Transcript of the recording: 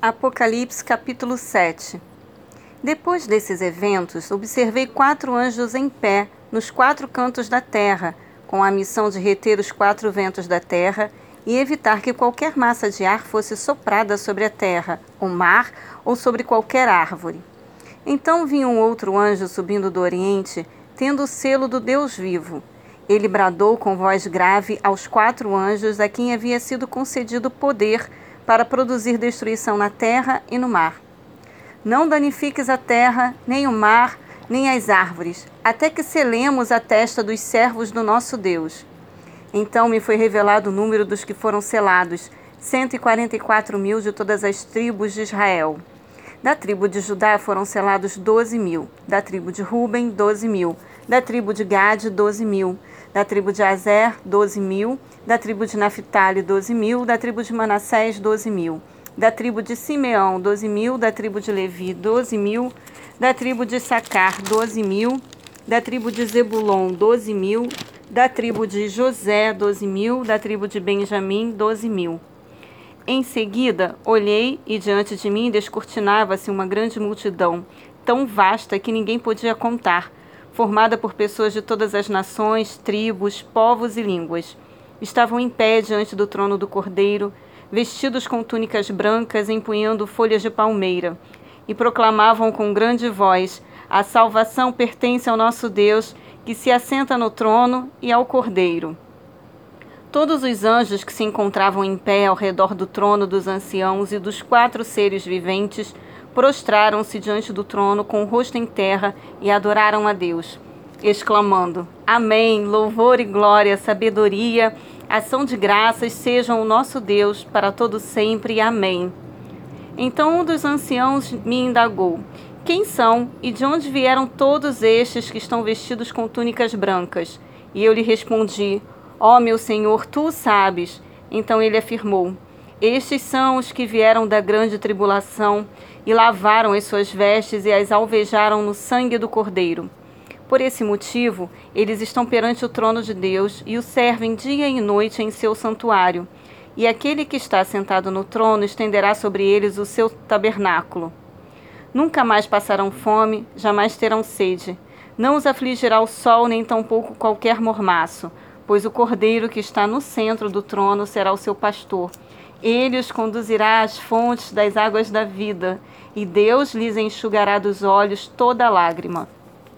Apocalipse capítulo 7 Depois desses eventos, observei quatro anjos em pé nos quatro cantos da terra, com a missão de reter os quatro ventos da terra e evitar que qualquer massa de ar fosse soprada sobre a terra, o mar ou sobre qualquer árvore. Então vi um outro anjo subindo do oriente, tendo o selo do Deus vivo. Ele bradou com voz grave aos quatro anjos a quem havia sido concedido poder para produzir destruição na terra e no mar. Não danifiques a terra, nem o mar, nem as árvores, até que selemos a testa dos servos do nosso Deus. Então me foi revelado o número dos que foram selados, 144 mil de todas as tribos de Israel. Da tribo de Judá foram selados 12 mil, da tribo de Ruben, 12 mil, da tribo de Gade, 12 mil, da tribo de Azer, 12 mil, da tribo de Naphtali, 12 mil, da tribo de Manassés, 12 mil, da tribo de Simeão, 12 mil, da tribo de Levi, 12 mil, da tribo de Sacar, 12 mil, da tribo de Zebulon, 12 mil, da tribo de José, 12 mil, da tribo de Benjamim, 12 mil. Em seguida, olhei e diante de mim descortinava-se uma grande multidão, tão vasta que ninguém podia contar, formada por pessoas de todas as nações, tribos, povos e línguas. Estavam em pé diante do trono do Cordeiro, vestidos com túnicas brancas, empunhando folhas de palmeira, e proclamavam com grande voz: A salvação pertence ao nosso Deus, que se assenta no trono, e ao Cordeiro. Todos os anjos que se encontravam em pé ao redor do trono dos anciãos e dos quatro seres viventes prostraram-se diante do trono com o rosto em terra e adoraram a Deus, exclamando: Amém, louvor e glória, sabedoria, ação de graças sejam o nosso Deus para todo sempre. Amém. Então um dos anciãos me indagou: Quem são e de onde vieram todos estes que estão vestidos com túnicas brancas? E eu lhe respondi: Ó oh, meu Senhor, tu sabes. Então ele afirmou: estes são os que vieram da grande tribulação e lavaram as suas vestes e as alvejaram no sangue do Cordeiro. Por esse motivo, eles estão perante o trono de Deus e o servem dia e noite em seu santuário. E aquele que está sentado no trono estenderá sobre eles o seu tabernáculo. Nunca mais passarão fome, jamais terão sede. Não os afligirá o sol, nem tampouco qualquer mormaço, pois o cordeiro que está no centro do trono será o seu pastor ele os conduzirá às fontes das águas da vida, e Deus lhes enxugará dos olhos toda lágrima.